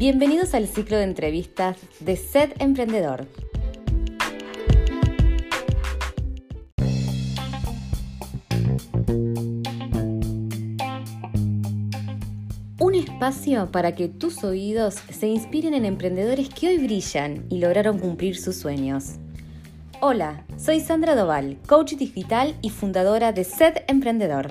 Bienvenidos al ciclo de entrevistas de Sed Emprendedor. Un espacio para que tus oídos se inspiren en emprendedores que hoy brillan y lograron cumplir sus sueños. Hola, soy Sandra Doval, coach digital y fundadora de Sed Emprendedor.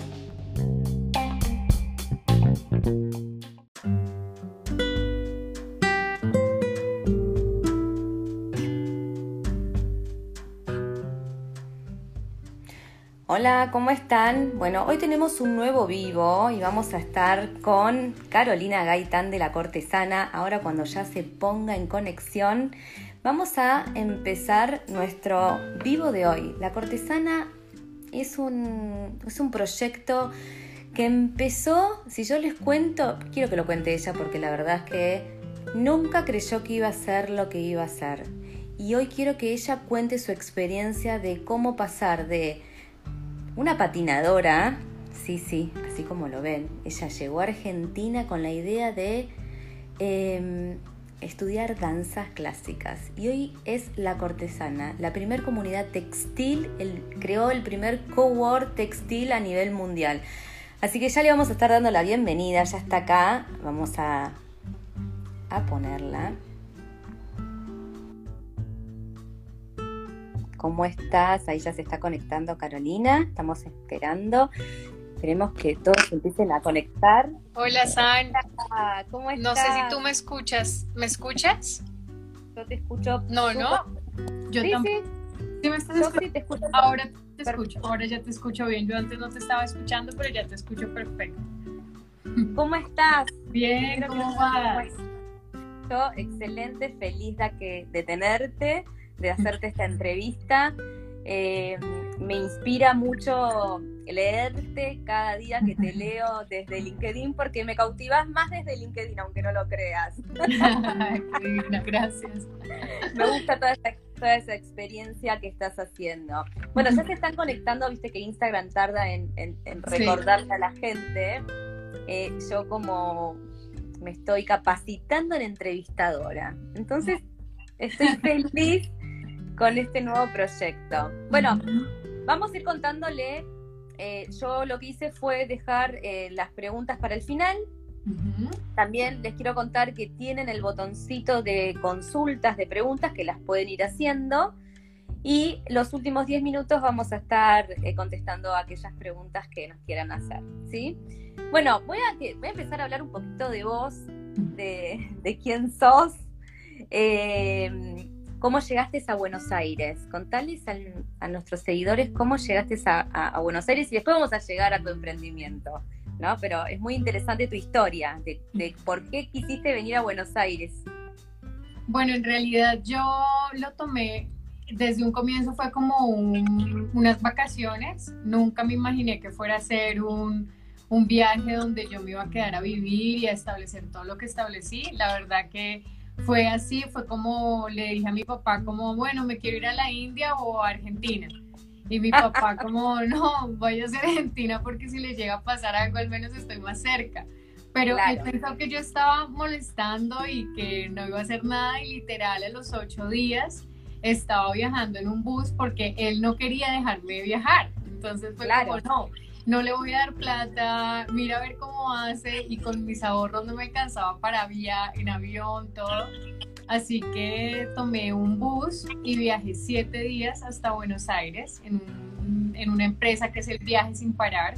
Hola, ¿cómo están? Bueno, hoy tenemos un nuevo vivo y vamos a estar con Carolina Gaitán de la Cortesana. Ahora cuando ya se ponga en conexión, vamos a empezar nuestro vivo de hoy. La Cortesana es un, es un proyecto que empezó, si yo les cuento, quiero que lo cuente ella porque la verdad es que nunca creyó que iba a ser lo que iba a ser. Y hoy quiero que ella cuente su experiencia de cómo pasar de una patinadora, sí, sí, así como lo ven, ella llegó a Argentina con la idea de em, estudiar danzas clásicas y hoy es la cortesana, la primer comunidad textil, creó el primer cowork textil a nivel mundial. Así que ya le vamos a estar dando la bienvenida, ya está acá, vamos a, a ponerla. ¿Cómo estás? Ahí ya se está conectando Carolina. Estamos esperando. Esperemos que todos empiecen a conectar. Hola, San. ¿Cómo estás? No sé si tú me escuchas. ¿Me escuchas? Yo te escucho. No, no. Yo sí, tampoco. Sí. me estás escuchando? te escucho. Ahora te escucho. Ahora ya te escucho bien. Yo antes no te estaba escuchando, pero ya te escucho perfecto. ¿Cómo estás? Bien, ¿cómo vas? Yo excelente, feliz de, de tenerte de hacerte esta entrevista. Eh, me inspira mucho leerte cada día que te leo desde LinkedIn porque me cautivas más desde LinkedIn, aunque no lo creas. gracias. Me gusta toda esa, experiencia que estás haciendo. Bueno, ya se están conectando, viste que Instagram tarda en, recordarle a la gente. Eh, yo como me estoy capacitando en entrevistadora. Entonces, estoy feliz con este nuevo proyecto. Bueno, vamos a ir contándole. Eh, yo lo que hice fue dejar eh, las preguntas para el final. También les quiero contar que tienen el botoncito de consultas, de preguntas que las pueden ir haciendo. Y los últimos 10 minutos vamos a estar eh, contestando aquellas preguntas que nos quieran hacer. ¿sí? Bueno, voy a, voy a empezar a hablar un poquito de vos, de, de quién sos. ¿Cómo llegaste a Buenos Aires? Contales a, nuestros seguidores cómo llegaste a, Buenos Aires y después vamos a llegar a tu emprendimiento, ¿no? Pero es muy interesante tu historia de, por qué quisiste venir a Buenos Aires. Bueno, en realidad yo lo tomé desde un comienzo fue como unas vacaciones. Nunca me imaginé que fuera a ser un, un viaje donde yo me iba a quedar a vivir y a establecer todo lo que establecí. La verdad que fue así, fue como le dije a mi papá, como, bueno, me quiero ir a la India o a Argentina. Y mi papá como, no, voy a ser Argentina porque si le llega a pasar algo, al menos estoy más cerca. Pero él pensó que yo estaba molestando y que no iba a hacer nada y literal a los ocho días estaba viajando en un bus porque él no quería dejarme viajar. Entonces fue como, no, no le voy a dar plata, mira a ver cómo hace y con mis ahorros no me alcanzaba para vía en avión, todo. Así que tomé un bus y viajé siete días hasta Buenos Aires en, una empresa que es el viaje sin parar.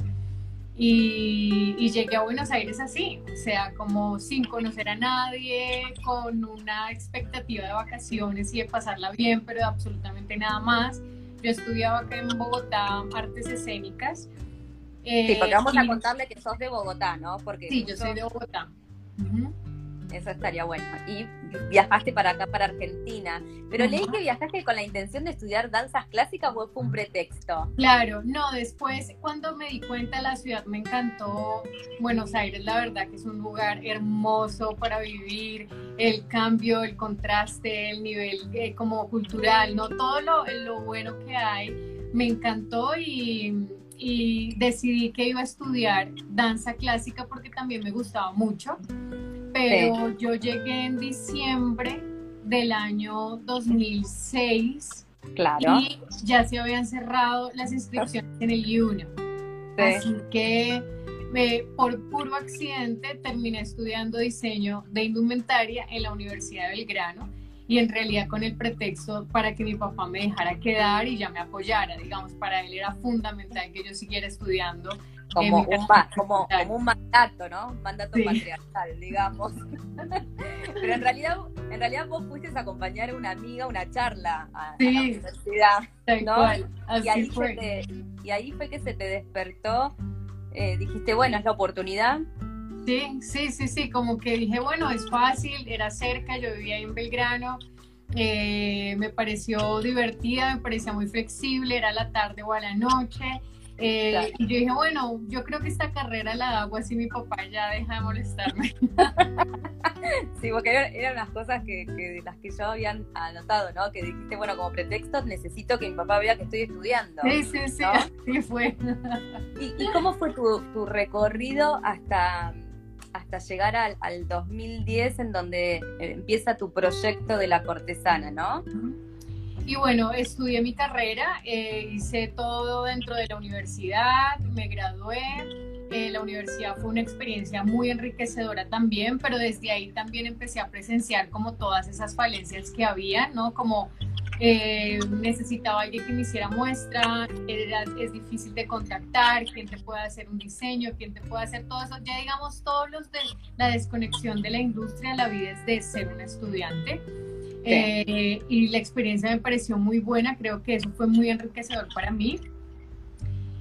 Y, y, llegué a Buenos Aires así, o sea, como sin conocer a nadie, con una expectativa de vacaciones y de pasarla bien, pero absolutamente nada más. Yo estudiaba acá en Bogotá artes escénicas sí, porque vamos a eh, contarle que sos de Bogotá, ¿no? Porque sí, yo soy de Bogotá. Eso estaría bueno. Y viajaste para acá, para Argentina. Pero leí que viajaste con la intención de estudiar danzas clásicas o fue un pretexto. Claro, no, después cuando me di cuenta la ciudad me encantó. Buenos Aires, la verdad que es un lugar hermoso para vivir. El cambio, el contraste, el nivel eh, como cultural, ¿no? Todo lo, lo bueno que hay me encantó y y decidí que iba a estudiar danza clásica porque también me gustaba mucho, pero yo llegué en diciembre del año 2006. Claro. Y ya se habían cerrado las inscripciones en el I1. Así que por puro accidente terminé estudiando diseño de indumentaria en la Universidad de Belgrano y en realidad con el pretexto para que mi papá me dejara quedar y ya me apoyara, digamos, para él era fundamental que yo siguiera estudiando. Como, un, como, un, mandato, ¿no? Un mandato patriarcal, digamos. Pero en realidad, en realidad vos fuiste a acompañar a una amiga, una charla a, la universidad, ¿no? y, ahí fue. y ahí fue que se te despertó, eh, dijiste, bueno, es la oportunidad, Sí, sí, sí, sí, como que dije, bueno, es fácil, era cerca, yo vivía en Belgrano, eh, me pareció divertida, me parecía muy flexible, era la tarde o a la noche. Eh, y yo dije, bueno, yo creo que esta carrera la hago así mi papá ya deja de molestarme. sí, porque eran, unas cosas que, que, las que yo había anotado, ¿no? Que dijiste, bueno, como pretexto necesito que mi papá vea que estoy estudiando. Sí, sí, sí, sí fue. ¿Y, cómo fue tu, tu recorrido hasta hasta llegar al, 2010 en donde eh, empieza tu proyecto de la cortesana, ¿no? Y bueno, estudié mi carrera, eh, hice todo dentro de la universidad, me gradué. Eh, la universidad fue una experiencia muy enriquecedora también, pero desde ahí también empecé a presenciar como todas esas falencias que había, ¿no? Como eh, necesitaba alguien que me hiciera muestra, era, es difícil de contactar, quién te puede hacer un diseño, quién te puede hacer todo eso, ya digamos todos los de la desconexión de la industria, la vida es de ser un estudiante. Eh, y la experiencia me pareció muy buena, creo que eso fue muy enriquecedor para mí.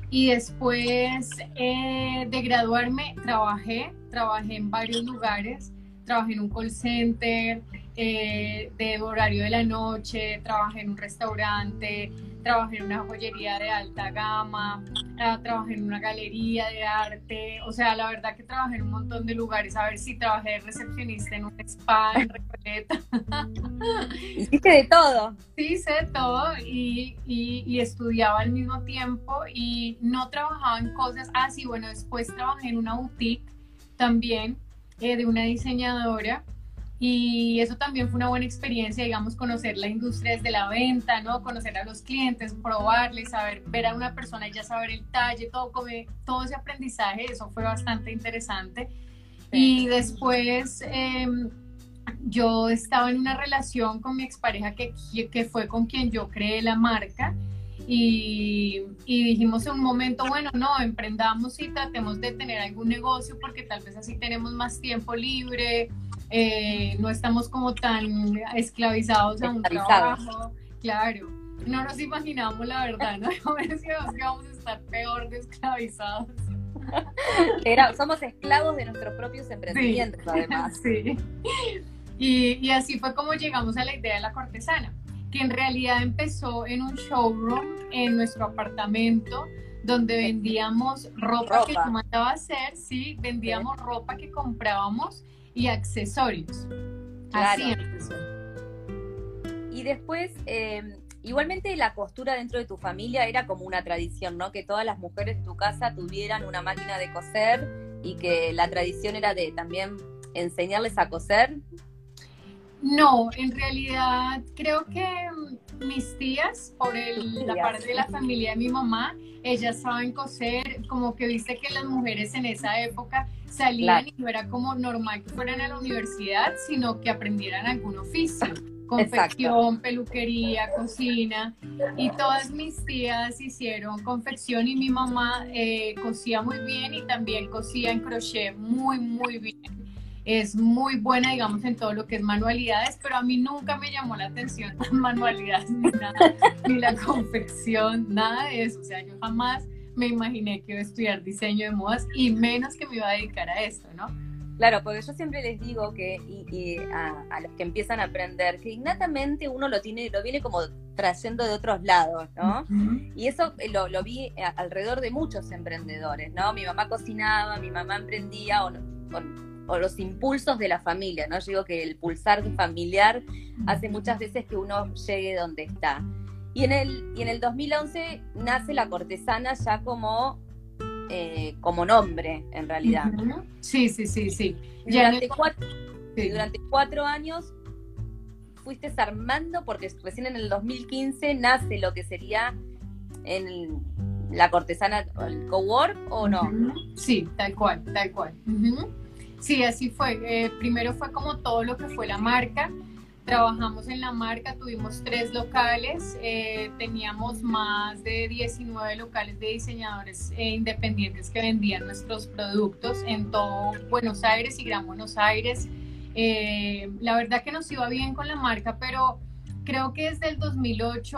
Y después eh, de graduarme, trabajé, trabajé en varios lugares, trabajé en un call center, eh, de horario de la noche, trabajé en un restaurante, trabajé en una joyería de alta gama, trabajé en una galería de arte, o sea, la verdad que trabajé en un montón de lugares, a ver si trabajé de recepcionista en un spa en Recoleta. Hiciste de todo. Sí, hice de todo y, y, estudiaba al mismo tiempo y no trabajaba en cosas, ah, sí, bueno, después trabajé en una boutique también eh, de una diseñadora y eso también fue una buena experiencia, digamos, conocer la industria desde la venta, ¿no? Conocer a los clientes, probarles, saber, ver a una persona y ya saber el talle, todo, todo ese aprendizaje, eso fue bastante interesante. Y después em, yo estaba en una relación con mi expareja que, que fue con quien yo creé la marca. Y, y, dijimos en un momento, bueno, no, emprendamos y tratemos de tener algún negocio porque tal vez así tenemos más tiempo libre, eh, no estamos como tan esclavizados a un trabajo. Claro, no nos imaginamos la verdad, ¿no? Decíamos que vamos a estar peor de esclavizados. somos esclavos de nuestros propios emprendimientos, además. Sí. Y, y así fue como llegamos a la idea de la cortesana, que en realidad empezó en un showroom en nuestro apartamento donde vendíamos ropa, que yo mandaba a hacer, sí, vendíamos ropa que comprábamos y accesorios. Así empezó. Y después, em, igualmente la costura dentro de tu familia era como una tradición, ¿no? Que todas las mujeres de tu casa tuvieran una máquina de coser y que la tradición era de también enseñarles a coser. No, en realidad creo que mm, mis tías, por el, la parte de la familia de mi mamá, ellas saben coser, como que viste que las mujeres en esa época salían y no era como normal que fueran a la universidad, sino que aprendieran algún oficio. Confección, peluquería, cocina. Y todas mis tías hicieron confección y mi mamá eh, cosía muy bien y también cosía en crochet muy, muy bien. Es muy buena, digamos, en todo lo que es manualidades, pero a mí nunca me llamó la atención manualidades ni nada, ni la confección, nada de eso. O sea, yo jamás me imaginé que iba a estudiar diseño de modas y menos que me iba a dedicar a esto, ¿no? Claro, porque yo siempre les digo que y, a, los que empiezan a aprender que innatamente uno lo tiene, lo viene como trayendo de otros lados, ¿no? Y eso eh, lo, lo, vi eh, alrededor de muchos emprendedores, ¿no? Mi mamá cocinaba, mi mamá emprendía o, o los impulsos de la familia, ¿no? Yo digo que el pulsar familiar hace muchas veces que uno llegue donde está. Y en el, y en el 2011 nace La Cortesana ya como eh, como nombre, en realidad. Sí, sí, sí, sí. Durante, cuatro, durante cuatro años fuiste armando, porque recién en el 2015 nace lo que sería en la cortesana, el cowork, ¿o no? Sí, tal cual, tal cual. Sí, así fue. Eh, primero fue como todo lo que fue la marca. Trabajamos en la marca, tuvimos tres locales, eh, teníamos más de 19 locales de diseñadores eh, independientes que vendían nuestros productos en todo Buenos Aires y Gran Buenos Aires. la verdad que nos iba bien con la marca, pero creo que desde el 2008,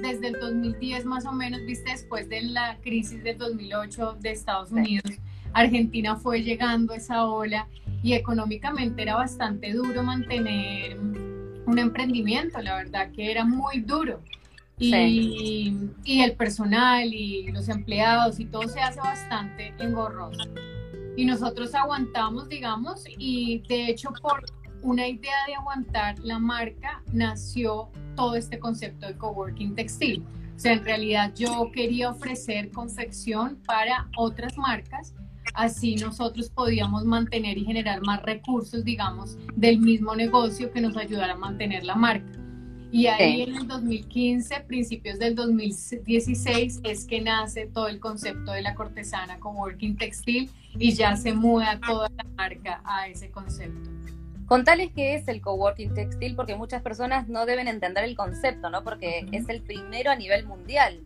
desde el 2010 más o menos, viste, después de la crisis del 2008 de Estados Unidos, Argentina fue llegando esa ola y económicamente era bastante duro mantener un emprendimiento, la verdad que era muy duro. Y, y, el personal y los empleados y todo se hace bastante engorroso. Y nosotros aguantamos, digamos, y de hecho por una idea de aguantar la marca nació todo este concepto de coworking textil. O sea, en realidad yo quería ofrecer confección para otras marcas Así nosotros podíamos mantener y generar más recursos, digamos, del mismo negocio que nos ayudara a mantener la marca. Y ahí en el 2015, principios del 2016, es que nace todo el concepto de la cortesana coworking textil y ya se muda toda la marca a ese concepto. Contales qué es el coworking textil, porque muchas personas no deben entender el concepto, ¿no? Porque es el primero a nivel mundial.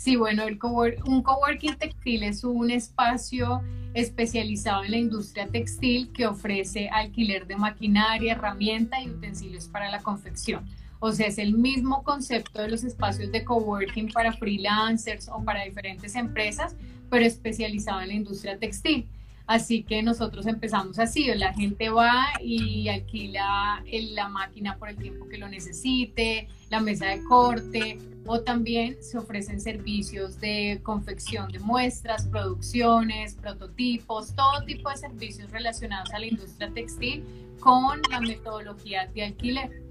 Sí, bueno, el un coworking textil es un espacio especializado en la industria textil que ofrece alquiler de maquinaria, herramienta y utensilios para la confección. O sea, es el mismo concepto de los espacios de coworking para freelancers o para diferentes empresas, pero especializado en la industria textil. Así que nosotros empezamos así, la gente va y alquila la máquina por el tiempo que lo necesite, la mesa de corte, o también se ofrecen servicios de confección de muestras, producciones, prototipos, todo tipo de servicios relacionados a la industria textil con la metodología de alquiler.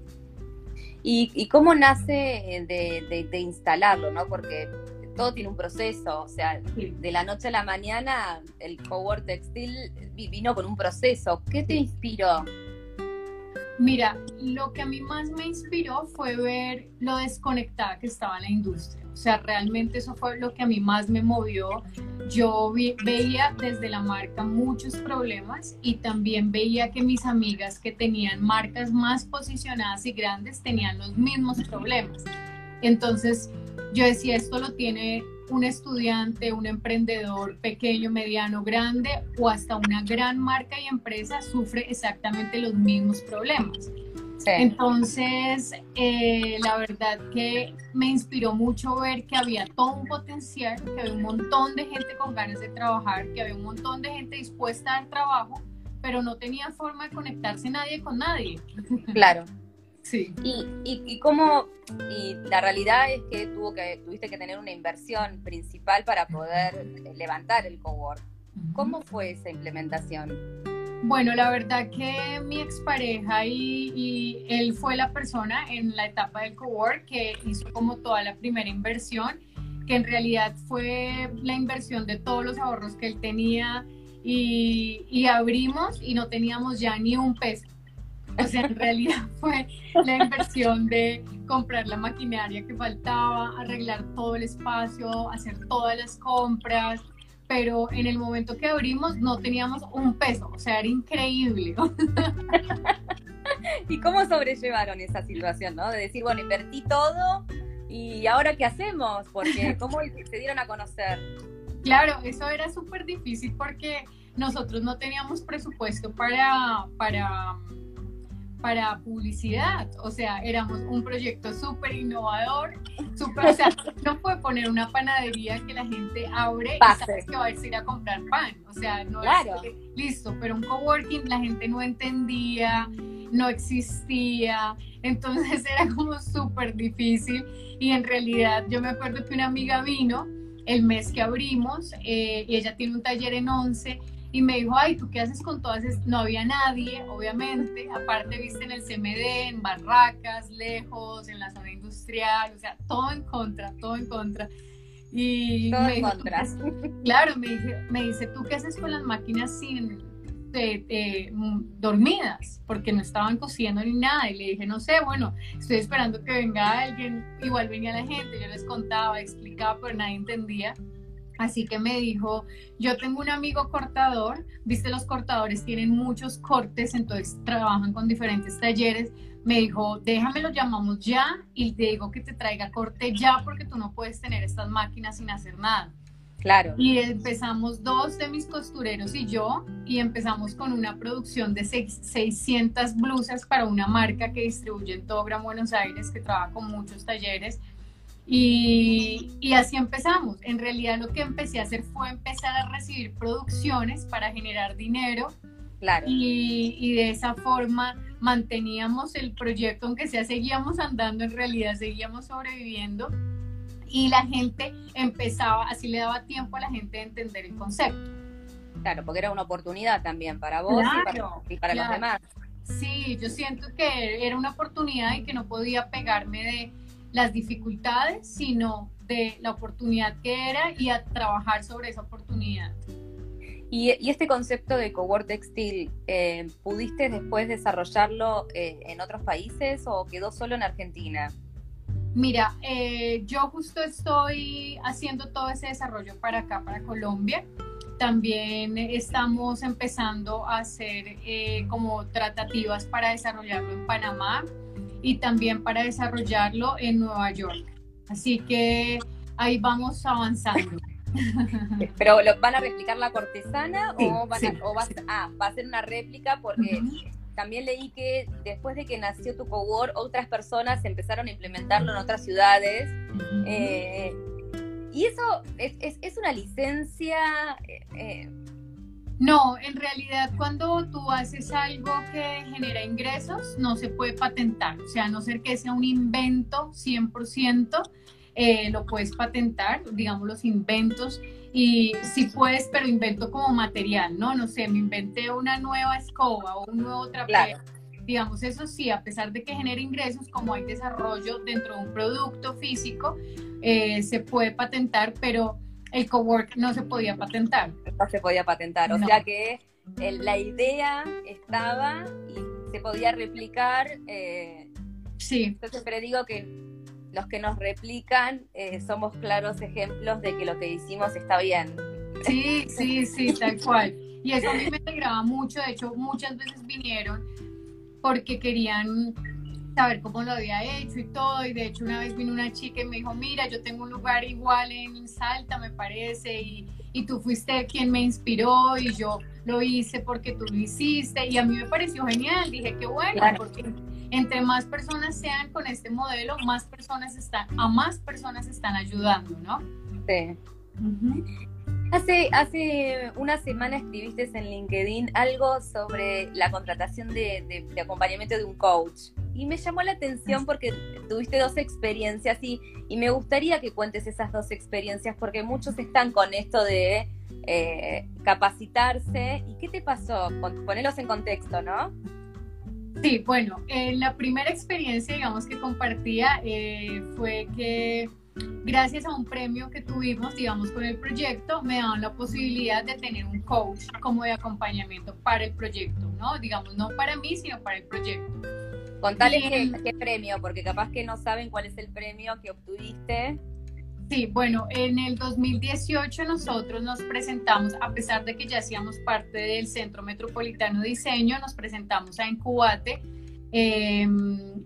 ¿Y, cómo nace de, de instalarlo? ¿no? Porque todo tiene un proceso, o sea, de la noche a la mañana el cowork textil vino con un proceso. ¿Qué te inspiró? Mira, lo que a mí más me inspiró fue ver lo desconectada que estaba la industria. O sea, realmente eso fue lo que a mí más me movió. Yo veía desde la marca muchos problemas y también veía que mis amigas que tenían marcas más posicionadas y grandes tenían los mismos problemas. Entonces, yo decía, esto lo tiene un estudiante, un emprendedor pequeño, mediano, grande o hasta una gran marca y empresa sufre exactamente los mismos problemas. Entonces, eh, la verdad que me inspiró mucho ver que había todo un potencial, que había un montón de gente con ganas de trabajar, que había un montón de gente dispuesta al trabajo, pero no tenía forma de conectarse nadie con nadie. Claro. Sí. Y, y, y cómo, y la realidad es que, tuvo que tuviste que tener una inversión principal para poder levantar el cowork. ¿Cómo fue esa implementación? Bueno, la verdad que mi expareja y, y él fue la persona en la etapa del cowork que hizo como toda la primera inversión, que en realidad fue la inversión de todos los ahorros que él tenía y, y abrimos y no teníamos ya ni un peso. O sea, en realidad fue la inversión de comprar la maquinaria que faltaba, arreglar todo el espacio, hacer todas las compras, pero en el momento que abrimos no teníamos un peso, o sea, era increíble. ¿Y cómo sobrellevaron esa situación, no? De decir, bueno, invertí todo y ahora qué hacemos, porque cómo se dieron a conocer. Claro, eso era súper difícil porque nosotros no teníamos presupuesto para, para para publicidad, o sea, éramos un proyecto súper innovador, súper, o sea, no puede poner una panadería que la gente abre y sabes que va a ir a comprar pan, o sea, no claro. es listo, pero un coworking la gente no entendía, no existía, entonces era como súper difícil. Y en realidad yo me acuerdo que una amiga vino el mes que abrimos eh, y ella tiene un taller en once y me dijo, ay, ¿tú qué haces con todas esas? No había nadie, obviamente, aparte viste en el CMD, en barracas, lejos, en la zona industrial, o sea, todo en contra, todo en contra. Y Todo me en dijo, contras. Claro, me dice, me dice, ¿tú qué haces con las máquinas sin eh, eh, mm, dormidas? Porque no estaban cosiendo ni nada. Y le dije, no sé, bueno, estoy esperando que venga alguien. Igual venía la gente, yo les contaba, explicaba, pero nadie entendía. Así que me dijo, yo tengo un amigo cortador, viste los cortadores tienen muchos cortes, entonces trabajan con diferentes talleres. Me dijo, déjame lo llamamos ya y te digo que te traiga corte ya porque tú no puedes tener estas máquinas sin hacer nada. Claro. Y empezamos dos de mis costureros y yo, y empezamos con una producción de seis- 600 blusas para una marca que distribuye en todo Gran Buenos Aires, que trabaja con muchos talleres. Y, y así empezamos. En realidad lo que empecé a hacer fue empezar a recibir producciones para generar dinero Claro. y, y de esa forma manteníamos el proyecto, aunque sea seguíamos andando, en realidad seguíamos sobreviviendo y la gente empezaba, así le daba tiempo a la gente de entender el concepto. Claro, porque era una oportunidad también para vos y para, Claro, y para los demás. Sí, yo siento que era una oportunidad y que no podía pegarme de las dificultades, sino de la oportunidad que era y a trabajar sobre esa oportunidad. Y, y este concepto de cowork textil, eh, ¿pudiste después desarrollarlo eh, en otros países o quedó solo en Argentina? Mira, eh, yo justo estoy haciendo todo ese desarrollo para acá, para Colombia. También estamos empezando a hacer como tratativas para desarrollarlo en Panamá y también para desarrollarlo en Nueva York. Así que ahí vamos avanzando. ¿Pero lo, van a replicar la cortesana Sí, o, van a- o vas- sí. ah, va a ser una réplica? Porque también leí que después de que nació tu cowork, otras personas empezaron a implementarlo en otras ciudades. Eh, y eso es, es- es una licencia. eh, eh, No, en realidad cuando tú haces algo que genera ingresos, no se puede patentar. O sea, a no ser que sea un invento 100%, eh, lo puedes patentar, digamos los inventos. Y sí puedes, pero invento como material, ¿no? No sé, me inventé una nueva escoba o un nuevo trapero. Claro. Digamos, eso sí, a pesar de que genere ingresos, como hay desarrollo dentro de un producto físico, eh, se puede patentar, pero el cowork no se podía patentar. no se podía patentar. O No. sea que el- la idea estaba y se podía replicar. eh, Sí, yo siempre digo que los que nos replican eh, somos claros ejemplos de que lo que hicimos está bien. Sí, sí, sí, tal cual. Y eso a mí me alegraba mucho. De hecho, muchas veces vinieron porque querían saber cómo lo había hecho y todo. Y de hecho, una vez vino una chica y me dijo, mira, yo tengo un lugar igual en Salta, me parece, y, y tú fuiste quien me inspiró y yo lo hice porque tú lo hiciste. Y a mí me pareció genial. Dije, qué bueno, Claro. porque entre más personas sean con este modelo, más personas están, a más personas están ayudando, ¿no? Sí. Hace, hace una semana escribiste en LinkedIn algo sobre la contratación de, de- acompañamiento de un coach. Y me llamó la atención porque tuviste dos experiencias y, y me gustaría que cuentes esas dos experiencias porque muchos están con esto de eh, capacitarse. ¿Y qué te pasó? Pon- Ponelos en contexto, ¿no? Sí, bueno, eh, la primera experiencia, digamos, que compartía eh, fue que gracias a un premio que tuvimos, digamos, con el proyecto, me daban la posibilidad de tener un coach como de acompañamiento para el proyecto, ¿no? Digamos, no para mí, sino para el proyecto. Contales qué, qué premio, porque capaz que no saben cuál es el premio que obtuviste. Sí, bueno, en el 2018 nosotros nos presentamos, a pesar de que ya hacíamos parte del Centro Metropolitano de Diseño, nos presentamos a Incubate eh,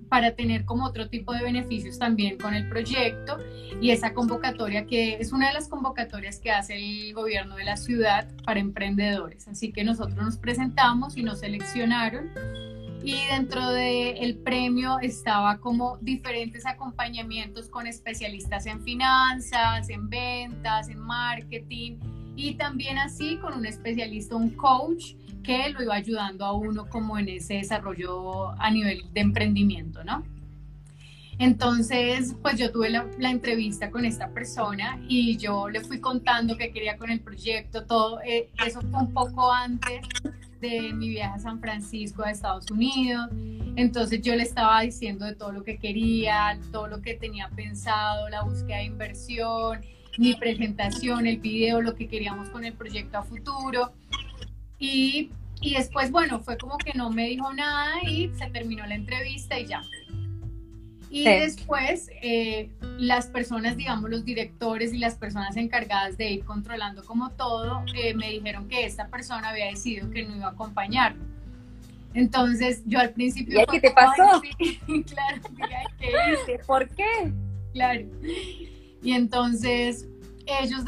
para tener como otro tipo de beneficios también con el proyecto y esa convocatoria que es una de las convocatorias que hace el gobierno de la ciudad para emprendedores. Así que nosotros nos presentamos y nos seleccionaron y dentro del premio estaba como diferentes acompañamientos con especialistas en finanzas, en ventas, en marketing y también así con un especialista, un coach que lo iba ayudando a uno como en ese desarrollo a nivel de emprendimiento, ¿no? Entonces, pues yo tuve la, entrevista con esta persona y yo le fui contando qué quería con el proyecto, todo. eh, eso fue un poco antes de mi viaje a San Francisco, a Estados Unidos. Entonces yo le estaba diciendo de todo lo que quería, todo lo que tenía pensado, la búsqueda de inversión. Mi presentación, el video, lo que queríamos con el proyecto a futuro. Y, y después, bueno, fue como que no me dijo nada y se terminó la entrevista y ya. Y después eh, las personas, digamos, los directores y las personas encargadas de ir controlando como todo, eh, me dijeron que esta persona había decidido que no iba a acompañarme. Entonces yo al principio... ¿Y qué te pasó? claro, ¿qué hice? ¿Por qué? Claro. Y entonces ellos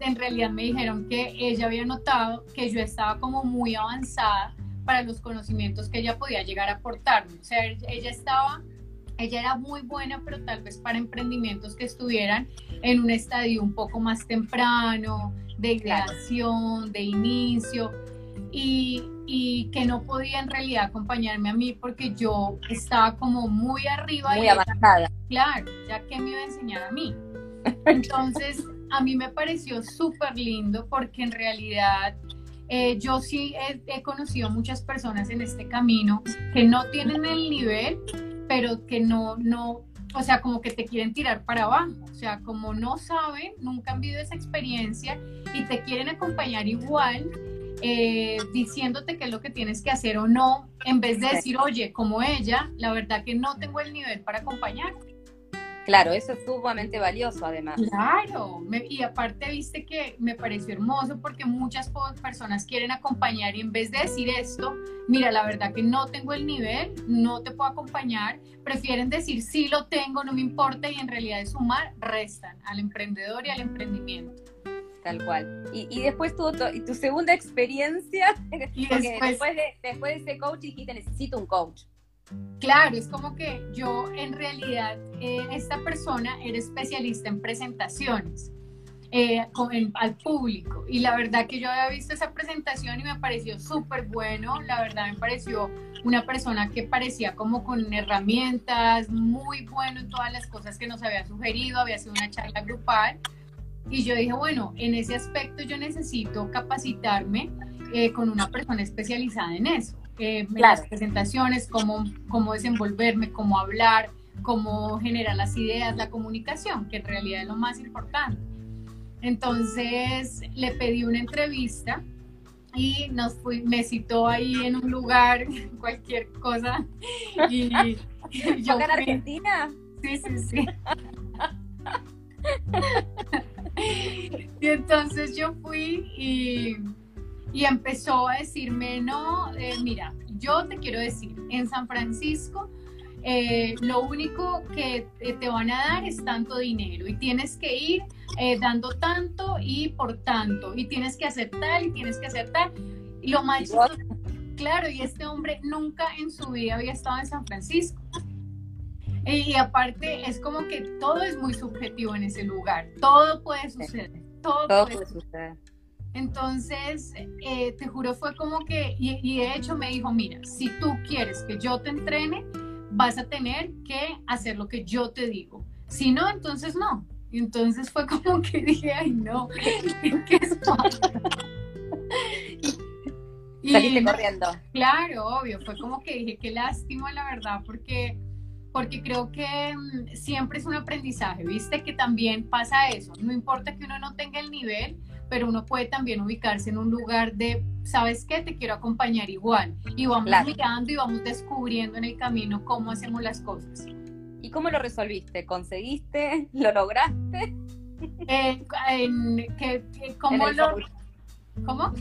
en realidad me dijeron que ella había notado que yo estaba como muy avanzada para los conocimientos que ella podía llegar a aportarme. O sea, ella estaba ella era muy buena, pero tal vez para emprendimientos que estuvieran en un estadio un poco más temprano, de ideación, de inicio, y, y, que no podía en realidad acompañarme a mí porque yo estaba como muy arriba. Muy avanzada. claro, ya que me iba a enseñar a mí. Entonces, a mí me pareció súper lindo porque en realidad eh, yo sí he, he, conocido muchas personas en este camino que no tienen el nivel, pero que no, no, o sea, como que te quieren tirar para abajo, o sea, como no saben, nunca han vivido esa experiencia y te quieren acompañar igual, eh, diciéndote qué es lo que tienes que hacer o no, en vez de decir, oye, como ella, la verdad que no tengo el nivel para acompañarte. Claro, eso es sumamente valioso además. Claro, y aparte viste que me pareció hermoso porque muchas personas quieren acompañar y en vez de decir esto, mira, la verdad que no tengo el nivel, no te puedo acompañar, prefieren decir sí lo tengo, no me importa y en realidad de sumar restan al emprendedor y al emprendimiento. Tal cual. Y, después tu, segunda experiencia, y después, de, después de ese coach dijiste necesito un coach. Claro, es como que yo en realidad, eh, esta persona era especialista en presentaciones eh, al público. Y la verdad que yo había visto esa presentación y me pareció súper bueno, la verdad me pareció una persona que parecía como con herramientas, muy bueno en todas las cosas que nos había sugerido, había sido una charla grupal. Y yo dije, bueno, en ese aspecto yo necesito capacitarme eh, con una persona especializada en eso eh, las presentaciones, cómo, cómo desenvolverme, cómo hablar, cómo generar las ideas, la comunicación, que en realidad es lo más importante. Entonces le pedí una entrevista y nos fui, me citó ahí en un lugar, cualquier cosa. Y, yo en Argentina? Sí, sí, sí. y entonces yo fui y y empezó a decirme, no, eh, mira, yo te quiero decir, en San Francisco eh, lo único que te van a dar es tanto dinero y tienes que ir eh, dando tanto y por tanto y tienes que hacer tal y tienes que hacer tal. Y lo más claro, y este hombre nunca en su vida había estado en San Francisco. Y, aparte es como que todo es muy subjetivo en ese lugar, todo puede suceder, todo, puede suceder. Entonces, eh, te juro, fue como que, y, de hecho me dijo, mira, si tú quieres que yo te entrene, vas a tener que hacer lo que yo te digo. Si no, entonces no. Y entonces fue como que dije, ay, no, ¿qué es y, Saliste corriendo. Claro, obvio, fue como que dije, qué lástima, la verdad, porque porque creo que mm, siempre es un aprendizaje, ¿viste? Que también pasa eso, no importa que uno no tenga el nivel, pero uno puede también ubicarse en un lugar de, ¿sabes qué? Te quiero acompañar igual. Y vamos mirando y vamos descubriendo en el camino cómo hacemos las cosas. ¿Y cómo lo resolviste? ¿Conseguiste? ¿Lo lograste? Eh, ¿Cómo lo...? ¿Cómo?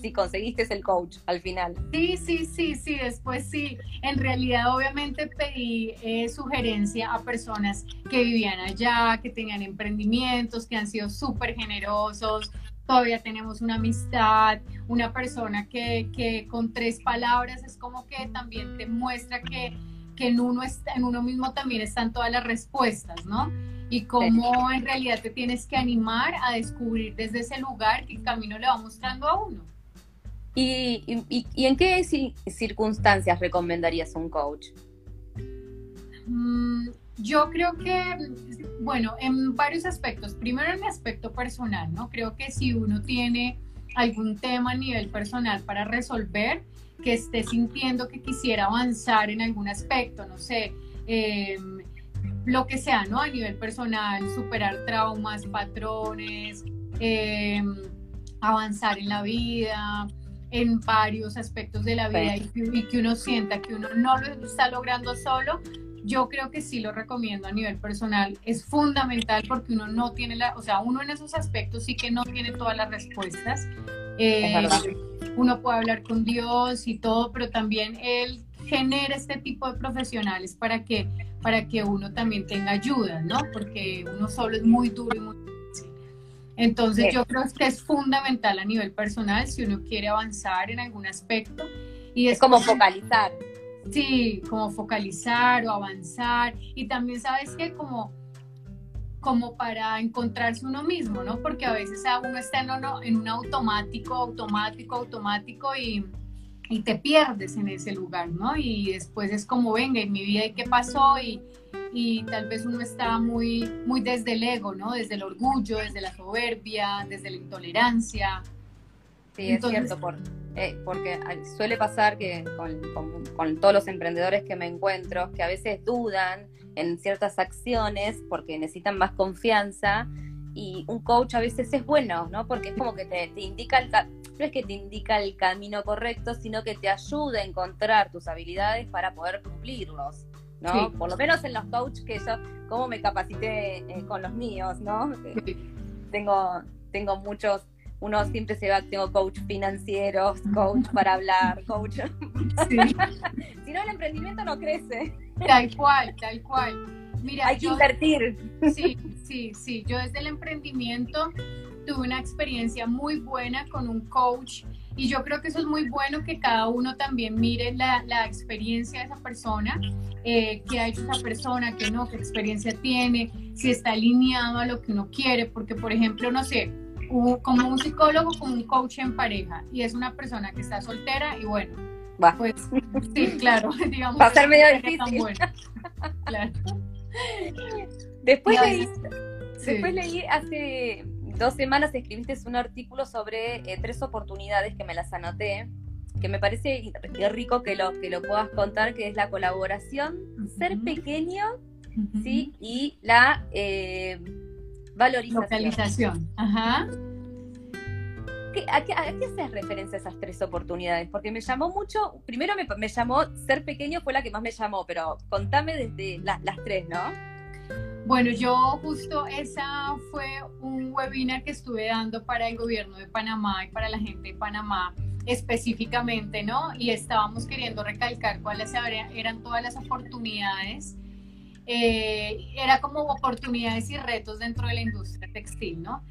si conseguiste el coach al final. Sí, sí, sí, sí, después sí. En realidad obviamente pedí eh, sugerencia a personas que vivían allá, que tenían emprendimientos, que han sido súper generosos. Todavía tenemos una amistad, una persona que, que, con tres palabras es como que también te muestra que, que en, uno está, en uno mismo también están todas las respuestas, ¿no? y cómo en realidad te tienes que animar a descubrir desde ese lugar que el camino le va mostrando a uno. ¿Y, en qué circunstancias recomendarías un coach? Mm, yo creo que, bueno, en varios aspectos. Primero en el aspecto personal, ¿no? Creo que si uno tiene algún tema a nivel personal para resolver, que esté sintiendo que quisiera avanzar en algún aspecto, no sé, em, lo que sea, ¿no? A nivel personal, superar traumas, patrones, eh, avanzar en la vida, en varios aspectos de la vida y, que uno sienta que uno no lo está logrando solo, yo creo que sí lo recomiendo a nivel personal. Es fundamental porque uno no tiene la, o sea, uno en esos aspectos sí que no tiene todas las respuestas. Eh, uno puede hablar con Dios y todo, pero también Él genera este tipo de profesionales para que, para que uno también tenga ayuda, ¿no? Porque uno solo es muy duro y muy entonces yo creo que es fundamental a nivel personal si uno quiere avanzar en algún aspecto. Y es como focalizar. Sí, como focalizar o avanzar. Y también sabes que como, como para encontrarse uno mismo, ¿no? Porque a veces uno está en, en un automático, automático, automático y, y te pierdes en ese lugar, ¿no? Y después es como, venga, en mi vida, ¿y qué pasó? Y, y tal vez uno está muy, muy desde el ego, ¿no? Desde el orgullo, desde la soberbia, desde la intolerancia. Sí, es cierto, por, eh, porque suele pasar que con, con, todos los emprendedores que me encuentro, que a veces dudan en ciertas acciones porque necesitan más confianza y un coach a veces es bueno, ¿no? Porque es como que te, te indica el, no es que te indica el camino correcto, sino que te ayuda a encontrar tus habilidades para poder cumplirlos. ¿no? Por lo menos en los coaches que yo, como me capacité eh, con los míos, ¿no? Tengo, tengo muchos, uno siempre se va, tengo coach financieros, coach para hablar, coach. si no, el emprendimiento no crece. Tal cual, tal cual. Mira, hay que invertir. Sí, sí, sí. Yo desde el emprendimiento tuve una experiencia muy buena con un coach y yo creo que eso es muy bueno que cada uno también mire la, la experiencia de esa persona, eh, qué ha hecho esa persona, qué no, qué experiencia tiene, si está alineado a lo que uno quiere, porque por ejemplo, no sé, como un psicólogo, como un coach en pareja, y es una persona que está soltera y bueno, Va. pues sí, claro, digamos. Va a ser medio difícil. claro. Después leí, después leí hace dos semanas escribiste un artículo sobre eh, tres oportunidades que me las anoté, que me parece rico que lo, que lo puedas contar, que es la colaboración, ser pequeño, ¿sí? Y la eh, valorización. Localización. Ajá. a, qué, haces referencia a esas tres oportunidades? Porque me llamó mucho, primero me, llamó, ser pequeño fue la que más me llamó, pero contame desde las tres, ¿no? Bueno, yo justo esa fue un webinar que estuve dando para el gobierno de Panamá y para la gente de Panamá específicamente, ¿no? Y estábamos queriendo recalcar cuáles eran todas las oportunidades. Eh, era como oportunidades y retos dentro de la industria textil, ¿no?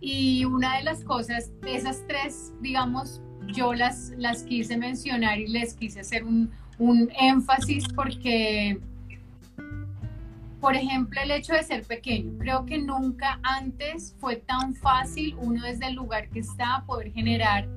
Y una de las cosas, esas tres, digamos, yo las, las quise mencionar y les quise hacer un, un énfasis porque por ejemplo, el hecho de ser pequeño. Creo que nunca antes fue tan fácil uno desde el lugar que está poder generar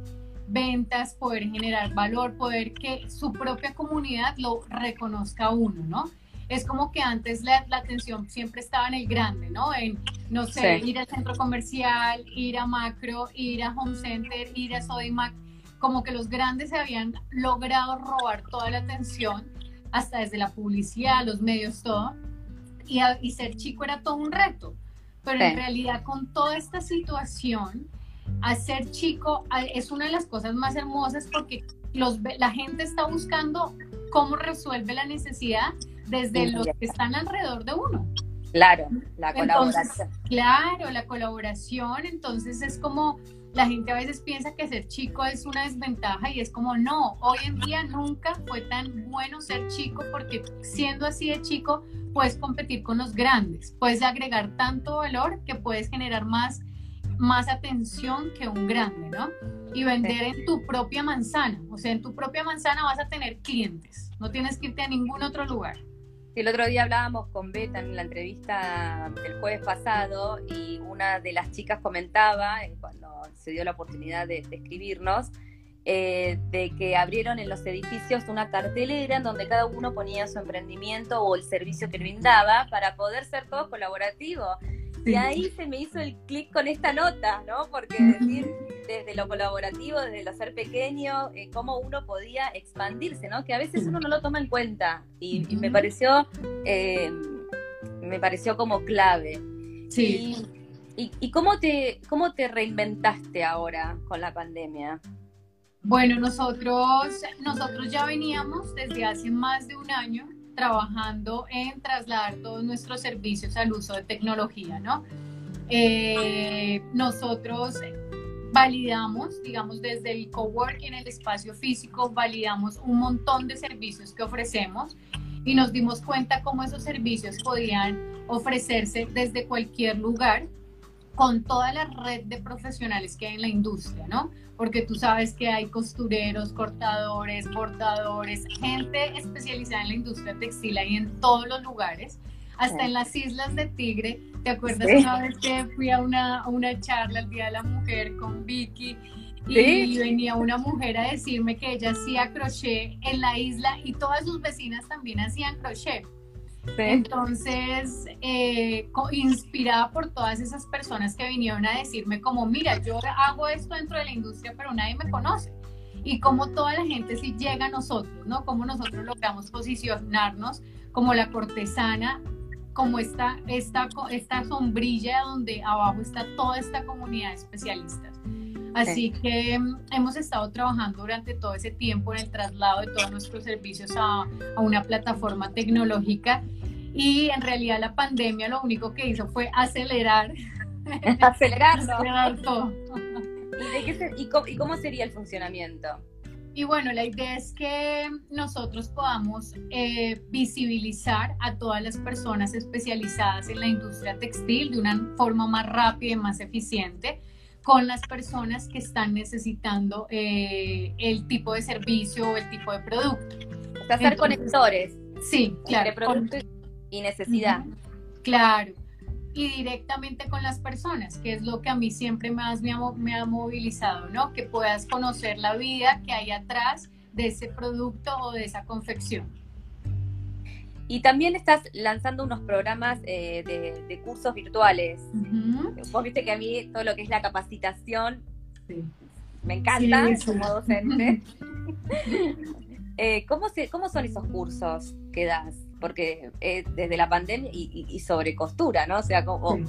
ventas, poder generar valor, poder que su propia comunidad lo reconozca a uno, ¿no? Es como que antes la, atención siempre estaba en el grande, ¿no? En, no sé, ir al centro comercial, ir a Macro, ir a Home Center, ir a Sodimac, como que los grandes se habían logrado robar toda la atención, hasta desde la publicidad, los medios, todo y, ser chico era todo un reto. Pero en realidad con toda esta situación, hacer chico es una de las cosas más hermosas porque los, la gente está buscando cómo resuelve la necesidad desde los que están alrededor de uno. Claro, la colaboración. claro, la colaboración, entonces es como la gente a veces piensa que ser chico es una desventaja y es como no, hoy en día nunca fue tan bueno ser chico porque siendo así de chico puedes competir con los grandes, puedes agregar tanto valor que puedes generar más, más atención que un grande, ¿no? Y vender en tu propia manzana, o sea, en tu propia manzana vas a tener clientes, no tienes que irte a ningún otro lugar. El otro día hablábamos con Beta en la entrevista del jueves pasado y una de las chicas comentaba, eh, cuando se dio la oportunidad de, escribirnos, eh, de que abrieron en los edificios una cartelera en donde cada uno ponía su emprendimiento o el servicio que brindaba para poder ser todos colaborativos. Y ahí se me hizo el clic con esta nota, ¿no? Porque decir desde lo colaborativo, desde lo ser pequeño, eh, cómo uno podía expandirse, ¿no? Que a veces uno no lo toma en cuenta. Y, me pareció, eh, me pareció como clave. Sí. ¿Y, y, cómo, te, cómo te reinventaste ahora con la pandemia? Bueno, nosotros, nosotros ya veníamos desde hace más de un año trabajando en trasladar todos nuestros servicios al uso de tecnología, ¿no? Eh, nosotros validamos, digamos, desde el coworking, el espacio físico, validamos un montón de servicios que ofrecemos y nos dimos cuenta cómo esos servicios podían ofrecerse desde cualquier lugar con toda la red de profesionales que hay en la industria, ¿no? Porque tú sabes que hay costureros, cortadores, bordadores, gente especializada en la industria textil ahí en todos los lugares, hasta en las islas de Tigre. ¿Te acuerdas una vez que fui a una, una charla el Día de la Mujer con Vicky y venía una mujer a decirme que ella hacía crochet en la isla y todas sus vecinas también hacían crochet. Entonces, eh, inspirada por todas esas personas que vinieron a decirme como, mira, yo hago esto dentro de la industria, pero nadie me conoce. Y como toda la gente sí llega a nosotros, ¿no? Como nosotros logramos posicionarnos como la cortesana, como esta, esta, esta sombrilla donde abajo está toda esta comunidad de especialistas. Así que mm, hemos estado trabajando durante todo ese tiempo en el traslado de todos nuestros servicios a, a una plataforma tecnológica y en realidad la pandemia lo único que hizo fue acelerar. Acelerarlo. acelerar todo. ¿Y, cómo, sería el funcionamiento? Y bueno, la idea es que nosotros podamos eh, visibilizar a todas las personas especializadas en la industria textil de una forma más rápida y más eficiente con las personas que están necesitando eh, el tipo de servicio o el tipo de producto. hacer conectores. Sí, claro y necesidad. Claro. Y directamente con las personas, que es lo que a mí siempre más me ha, me ha movilizado, ¿no? Que puedas conocer la vida que hay atrás de ese producto o de esa confección. Y también estás lanzando unos programas eh, de, cursos virtuales. Vos viste que a mí todo lo que es la capacitación me encanta como docente. Eh, ¿cómo, se, ¿Cómo son esos cursos que das? porque eh, desde la pandemia y, sobre costura, ¿no? O sea, ¿cómo,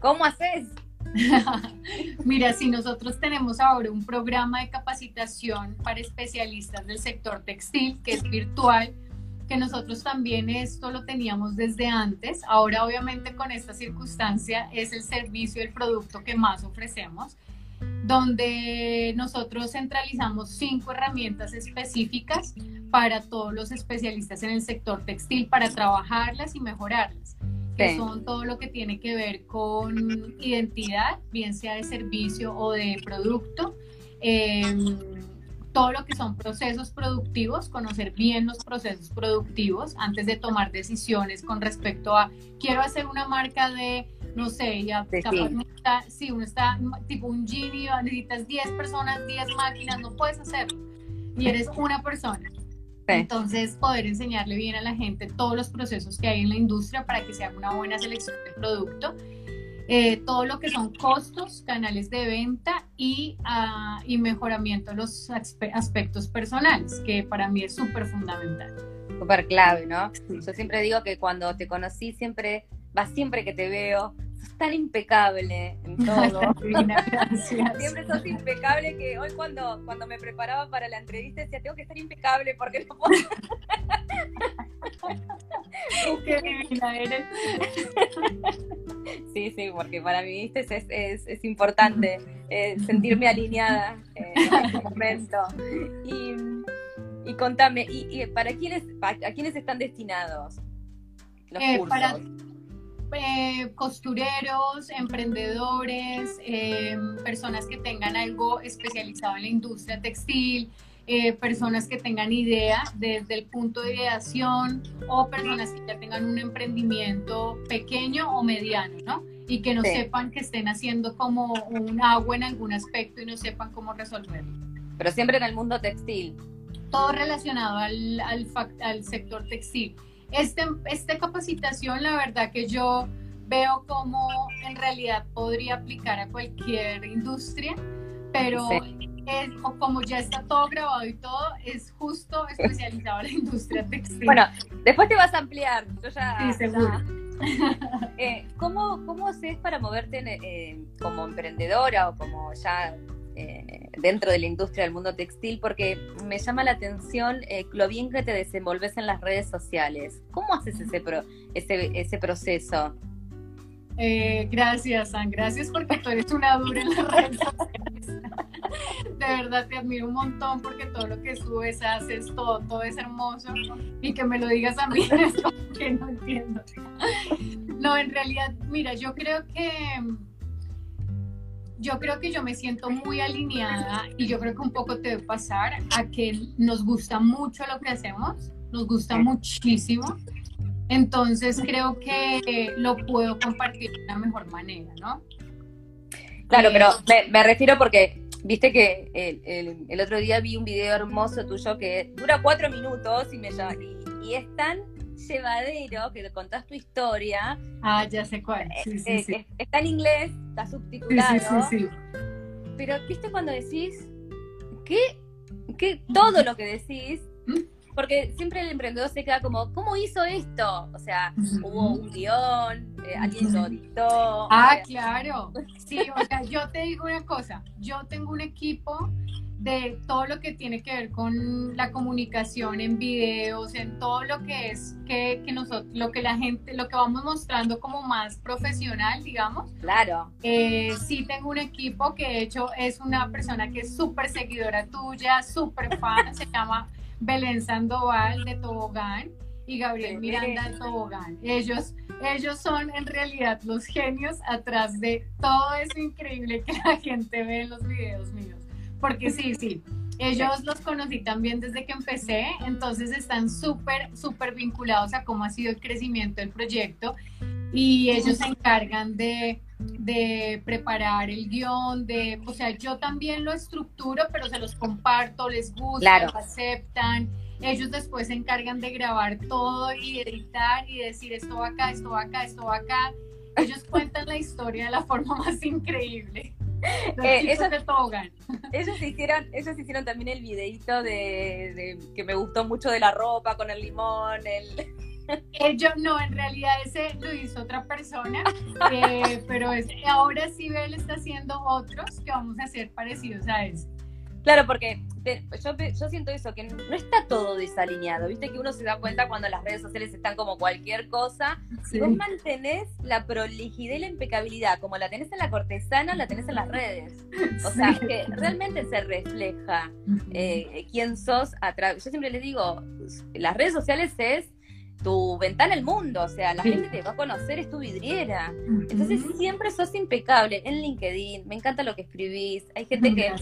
¿cómo haces? Mira, si nosotros tenemos ahora un programa de capacitación para especialistas del sector textil, que es virtual, que nosotros también esto lo teníamos desde antes, ahora obviamente con esta circunstancia es el servicio, el producto que más ofrecemos donde nosotros centralizamos cinco herramientas específicas para todos los especialistas en el sector textil para trabajarlas y mejorarlas, que son todo lo que tiene que ver con identidad, bien sea de servicio o de producto. Em, todo lo que son procesos productivos, conocer bien los procesos productivos antes de tomar decisiones con respecto a quiero hacer una marca de no sé, ya capaz está, si uno está tipo un genio, necesitas 10 personas, 10 máquinas, no puedes hacerlo. Y eres una persona. Entonces, poder enseñarle bien a la gente todos los procesos que hay en la industria para que se haga una buena selección de producto. Eh, todo lo que son costos, canales de venta y, uh, y mejoramiento de los aspectos personales, que para mí es súper fundamental. Súper clave, ¿no? Yo siempre digo que cuando te conocí, siempre va siempre que te veo, tan impecable en todo. siempre sos impecable que hoy cuando, cuando me preparaba para la entrevista decía, tengo que estar impecable porque no puedo. Qué divina eres. Sí, sí, porque para mí es, es, es importante eh, sentirme alineada eh, en este momento. Y, y contame, y, para quiénes, a quiénes están destinados los eh, cursos? Eh, costureros, emprendedores, eh, personas que tengan algo especializado en la industria textil, eh, personas que tengan idea desde el punto de ideación o personas que ya tengan un emprendimiento pequeño o mediano, ¿no? Y que no sepan que estén haciendo como un agua en algún aspecto y no sepan cómo resolverlo. Pero siempre en el mundo textil. Todo relacionado al, al, al sector textil. Este, esta capacitación, la verdad que yo veo como en realidad podría aplicar a cualquier industria, pero es, como ya está todo grabado y todo, es justo especializado en la industria textil. Bueno, después te vas a ampliar. Yo ya, sí, seguro. Eh, ¿cómo, ¿Cómo haces para moverte eh, como emprendedora o como ya eh, dentro de la industria del mundo textil? Porque me llama la atención lo bien que te desenvolves en las redes sociales. ¿Cómo haces ese, ese, ese proceso? gracias, San. Gracias porque tú eres una dura en las redes sociales. De verdad te admiro un montón porque todo lo que subes, haces, todo, todo es hermoso. Y que me lo digas a mí que no entiendo. No, en realidad, mira, yo creo que yo creo que yo me siento muy alineada y yo creo que un poco te debe pasar a que nos gusta mucho lo que hacemos, nos gusta muchísimo. Entonces creo que lo puedo compartir de una mejor manera, ¿no? Claro, pero me, me refiero porque Viste que el, otro día vi un video hermoso tuyo que dura cuatro minutos y, me, y, y es tan llevadero que contás tu historia. Ah, ya sé cuál. Sí, sí, eh, sí. Está en inglés, está subtitulado. Sí, sí, sí, Pero viste cuando decís que, que todo lo que decís ¿Mm? porque siempre el emprendedor se queda como, ¿cómo hizo esto? O sea, hubo un guion, eh, alguien lo editó. Ah, claro. Sí, o sea, yo te digo una cosa, yo tengo un equipo de todo lo que tiene que ver con la comunicación en videos, en todo lo que es que, que nosotros, lo que la gente, lo que vamos mostrando como más profesional, digamos. Claro. Eh, sí tengo un equipo que de hecho es una persona que es súper seguidora tuya, súper fan, se llama Belén Sandoval de Tobogán y Gabriel Miranda de Tobogán. Ellos, ellos son en realidad los genios atrás de todo eso increíble que la gente ve en los videos míos. Porque sí, sí, ellos los conocí también desde que empecé, entonces están súper, súper vinculados a cómo ha sido el crecimiento del proyecto y ellos se encargan de de preparar el guion, de, o sea, yo también lo estructuro, pero se los comparto, les gusta, lo aceptan. Ellos después se encargan de grabar todo y editar y decir esto va acá, esto va acá, esto va acá. Ellos cuentan la historia de la forma más increíble. Eh, ellos, ellos hicieron, ellos hicieron también el videito de, de, que me gustó mucho de la ropa con el limón, el eh, yo no, en realidad ese lo hizo otra persona, eh, pero es, ahora sí él está haciendo otros que vamos a hacer parecidos a ese. Claro, porque yo, yo, siento eso, que no está todo desalineado. Viste que uno se da cuenta cuando las redes sociales están como cualquier cosa. Si vos mantenés la prolijidad y la impecabilidad, como la tenés en la cortesana, la tenés en las redes. O sea, que realmente se refleja eh, quién sos a. Yo siempre les digo, las redes sociales es tu ventana al mundo, o sea, la gente te va a conocer, es tu vidriera. Entonces siempre sos impecable en LinkedIn, me encanta lo que escribís, hay gente que,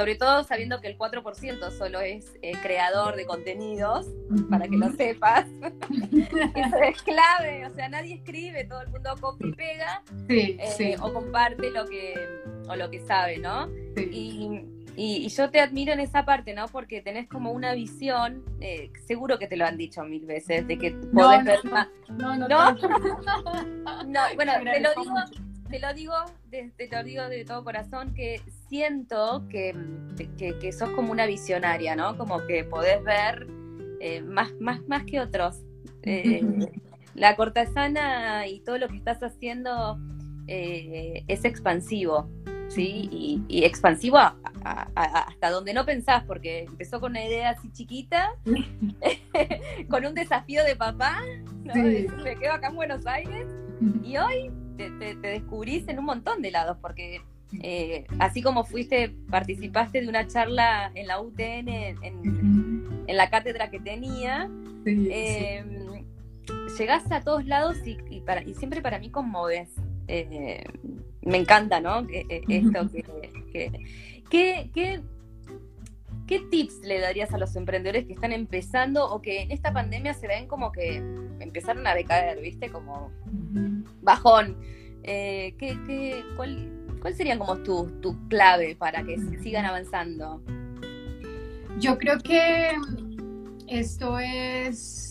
sobre todo sabiendo que el 4% solo es eh, creador de contenidos, para que lo sepas, eso es clave, o sea, nadie escribe, todo el mundo copia y pega, eh, o comparte lo que, o lo que sabe, ¿no? Y y, yo te admiro en esa parte, ¿no? Porque tenés como una visión, eh, seguro que te lo han dicho mil veces, de que podés ver más. No, no, no. no, bueno, te lo digo, te lo digo, te, lo digo de todo corazón, que siento que, que, sos como una visionaria, ¿no? Como que podés ver eh, más, más, más que otros. Eh, la cortesana y todo lo que estás haciendo es expansivo. ¿sí? Y, expansivo hasta donde no pensás, porque empezó con una idea así chiquita, con un desafío de papá, me quedo acá en Buenos Aires, y hoy te, descubrís en un montón de lados, porque eh, así como fuiste, participaste de una charla en la UTN, en, la cátedra que tenía, em, llegás a todos lados y, para, y siempre para mí conmoves. Eh, me encanta, ¿no? Eh, esto que, ¿qué, tips le darías a los emprendedores que están empezando o que en esta pandemia se ven como que empezaron a decaer, ¿viste? Como bajón. Eh, ¿qué, cuál, ¿Cuál sería como tu, tu clave para que sigan avanzando? Yo creo que esto es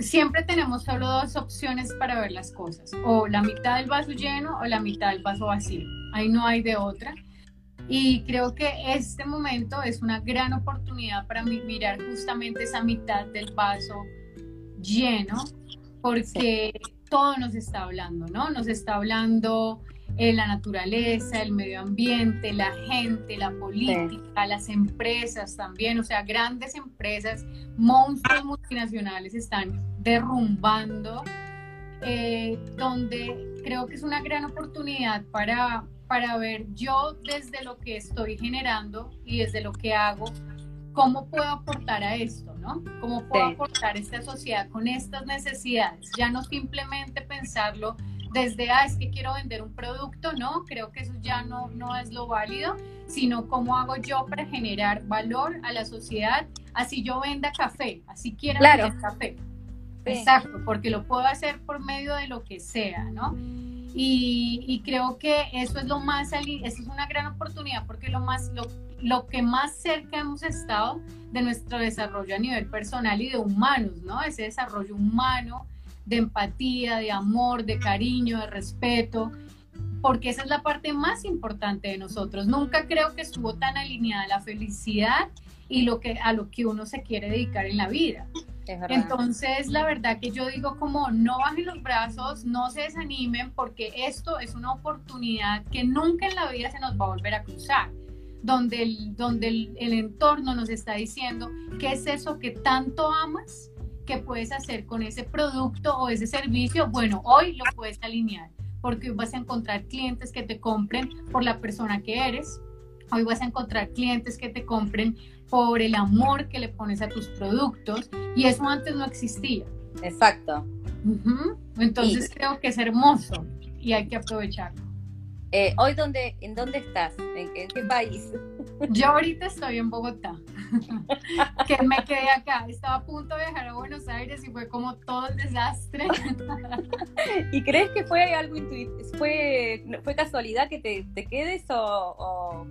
siempre tenemos solo dos opciones para ver las cosas, o la mitad del vaso lleno o la mitad del vaso vacío. Ahí no hay de otra. Y creo que este momento es una gran oportunidad para mirar justamente esa mitad del vaso lleno, porque todo nos está hablando, ¿no? Nos está hablando eh, la naturaleza, el medio ambiente, la gente, la política, las empresas también, o sea, grandes empresas, monstruos multinacionales están derrumbando, eh, donde creo que es una gran oportunidad para, para ver yo desde lo que estoy generando y desde lo que hago, cómo puedo aportar a esto, ¿no? ¿Cómo puedo aportar a esta sociedad con estas necesidades? Ya no simplemente pensarlo desde, ah, es que quiero vender un producto, no, creo que eso ya no, no es lo válido, sino cómo hago yo para generar valor a la sociedad, así yo venda café, así quiera vender café. Exacto, porque lo puedo hacer por medio de lo que sea, ¿no? Y, creo que eso es lo más, eso es una gran oportunidad porque lo más, lo, lo que más cerca hemos estado de nuestro desarrollo a nivel personal y de humanos, ¿no? Ese desarrollo humano, de empatía, de amor, de cariño, de respeto, porque esa es la parte más importante de nosotros. Nunca creo que estuvo tan alineada la felicidad y lo que, a lo que uno se quiere dedicar en la vida. Entonces, la verdad que yo digo como no bajen los brazos, no se desanimen, porque esto es una oportunidad que nunca en la vida se nos va a volver a cruzar, donde el, donde el, el entorno nos está diciendo, ¿qué es eso que tanto amas? Que puedes hacer con ese producto o ese servicio, bueno, hoy lo puedes alinear, porque hoy vas a encontrar clientes que te compren por la persona que eres, hoy vas a encontrar clientes que te compren por el amor que le pones a tus productos y eso antes no existía. Exacto. Entonces creo que es hermoso y hay que aprovecharlo. Eh, ¿Hoy dónde, en dónde estás? ¿En, qué país? Yo ahorita estoy en Bogotá, que me quedé acá. Estaba a punto de viajar a Buenos Aires y fue como todo el desastre. ¿Y crees que fue algo intuitivo? ¿Fue, ¿Fue casualidad que te, te quedes o, o,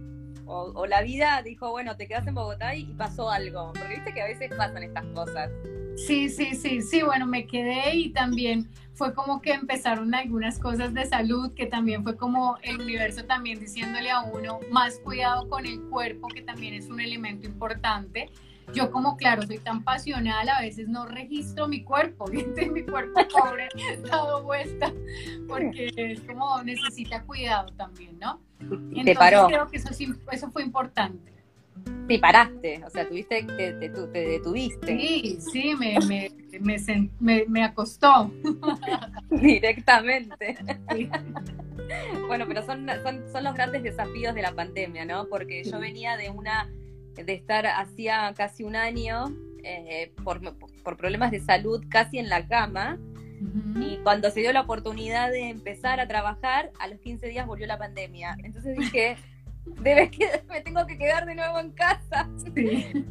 la vida dijo, bueno, te quedas en Bogotá y pasó algo? Porque viste que a veces pasan estas cosas. Sí, sí, sí, sí, bueno, me quedé y también fue como que empezaron algunas cosas de salud, que también fue como el universo también diciéndole a uno más cuidado con el cuerpo, que también es un elemento importante. Yo como claro, soy tan pasional, a veces no registro mi cuerpo, mi cuerpo pobre dado vuelta, porque es como necesita cuidado también, ¿no? Entonces, te paró. creo que eso, eso fue importante te paraste, o sea, tuviste, te, te, detuviste. Sí, sí, me, me, me, acostó. Directamente. Bueno, pero son, son, los grandes desafíos de la pandemia, ¿no? Porque yo venía de una, de estar hacía casi un año eh, por, por problemas de salud casi en la cama. Y cuando se dio la oportunidad de empezar a trabajar, a los 15 días volvió la pandemia. Entonces dije, debes que me tengo que quedar de nuevo en casa.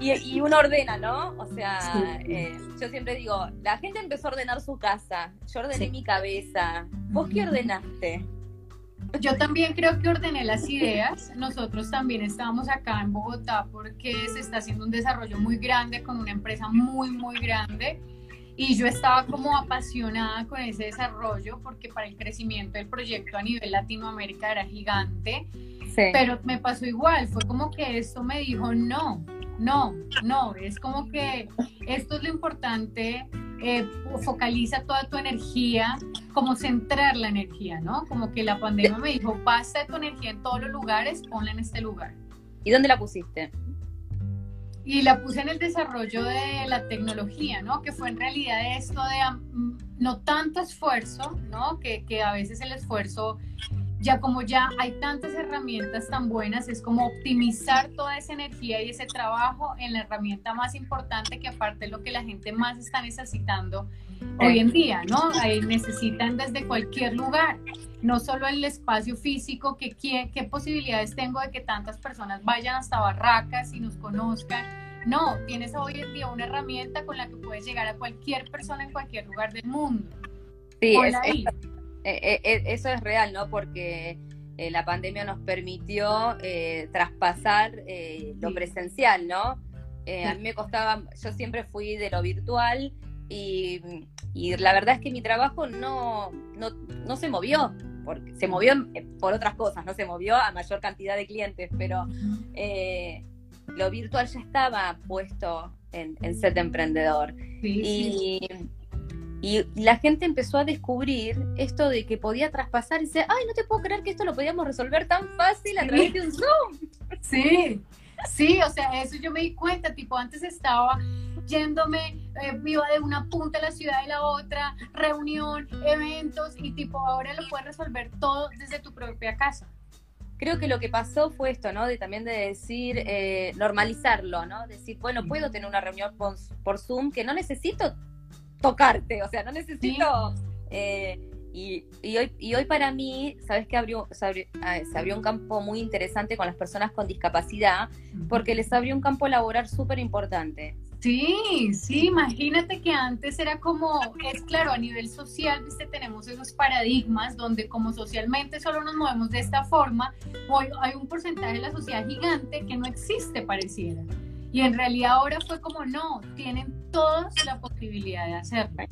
Y, uno ordena, ¿no? O sea, eh, yo siempre digo, la gente empezó a ordenar su casa, yo ordené mi cabeza. ¿Vos qué ordenaste? Yo también creo que ordené las ideas. Nosotros también estábamos acá en Bogotá porque se está haciendo un desarrollo muy grande con una empresa muy, muy grande. Y yo estaba como apasionada con ese desarrollo porque para el crecimiento del proyecto a nivel Latinoamérica era gigante. Pero me pasó igual, fue como que esto me dijo, no, no, no, es como que esto es lo importante, eh, focaliza toda tu energía, como centrar la energía, ¿no? Como que la pandemia me dijo, basta tu energía en todos los lugares, ponla en este lugar. ¿Y dónde la pusiste? Y la puse en el desarrollo de la tecnología, ¿no? Que fue en realidad esto de no tanto esfuerzo, ¿no? Que, que a veces el esfuerzo ya como ya hay tantas herramientas tan buenas, es como optimizar toda esa energía y ese trabajo en la herramienta más importante que aparte es lo que la gente más está necesitando hoy en día, ¿no? Ahí necesitan desde cualquier lugar, no solo el espacio físico, que qué, qué posibilidades tengo de que tantas personas vayan hasta Barracas y nos conozcan. No, tienes hoy en día una herramienta con la que puedes llegar a cualquier persona en cualquier lugar del mundo. Sí, es, eh, eh, eh, eso es real, ¿no? Porque la pandemia nos permitió traspasar lo presencial, ¿no? a mí me costaba, yo siempre fui de lo virtual y, la verdad es que mi trabajo no, no, se movió, porque se movió por otras cosas, no se movió a mayor cantidad de clientes, pero lo virtual ya estaba puesto en, en ser emprendedor. y, Y la gente empezó a descubrir esto de que podía traspasar y dice, ay, no te puedo creer que esto lo podíamos resolver tan fácil a través de un Zoom. Sí, sí, o sea, eso yo me di cuenta, tipo, antes estaba yéndome, eh, iba de una punta a la ciudad y la otra, reunión, eventos, y tipo, ahora lo puedes resolver todo desde tu propia casa creo que lo que pasó fue esto, ¿no? De también de decir, eh, normalizarlo, ¿no? Decir, bueno, puedo tener una reunión por, Zoom que no necesito tocarte, o sea, no necesito... Eh, y, hoy, y hoy para mí, ¿sabes? Abrió, se, abrió, ah, se abrió un campo muy interesante con las personas con discapacidad, porque les abrió un campo laboral súper importante. Sí, sí, imagínate que antes era como, es claro, a nivel social, viste, tenemos esos paradigmas donde como socialmente solo nos movemos de esta forma, hoy hay un porcentaje de la sociedad gigante que no existe, pareciera. Y en realidad ahora fue como, no, tienen todos la posibilidad de hacerlo.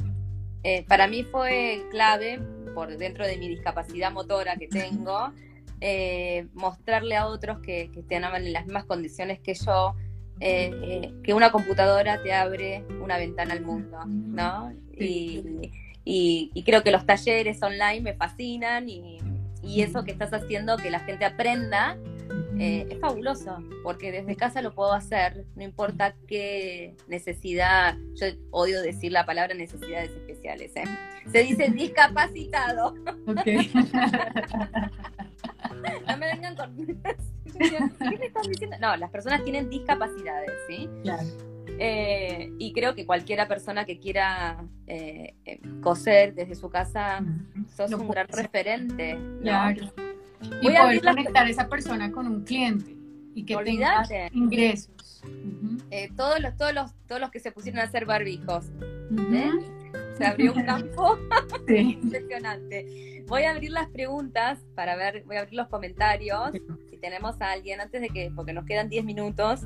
Eh, para mí fue clave, por dentro de mi discapacidad motora que tengo, eh, mostrarle a otros que, que estén en las mismas condiciones que yo, eh, eh, que una computadora te abre una ventana al mundo, ¿no? Y, creo que los talleres online me fascinan y, eso que estás haciendo, que la gente aprenda, eh, es fabuloso, porque desde casa lo puedo hacer, no importa qué necesidad, yo odio decir la palabra necesidades especiales, se dice discapacitado. no me vengan con... ¿Qué me estás diciendo? No, las personas tienen discapacidades, ¿sí? Claro. Eh, y creo que cualquiera persona que quiera eh, eh, coser desde su casa, sos un gran referente. Claro. Y Voy poder a conectar a esa persona con un cliente y que tenga ingresos. todos, los, todos, los, todos los que se pusieron a hacer barbijos. Se abrió un campo impresionante. Voy a abrir las preguntas para ver, voy a abrir los comentarios. Si tenemos a alguien, antes de que, porque nos quedan 10 minutos,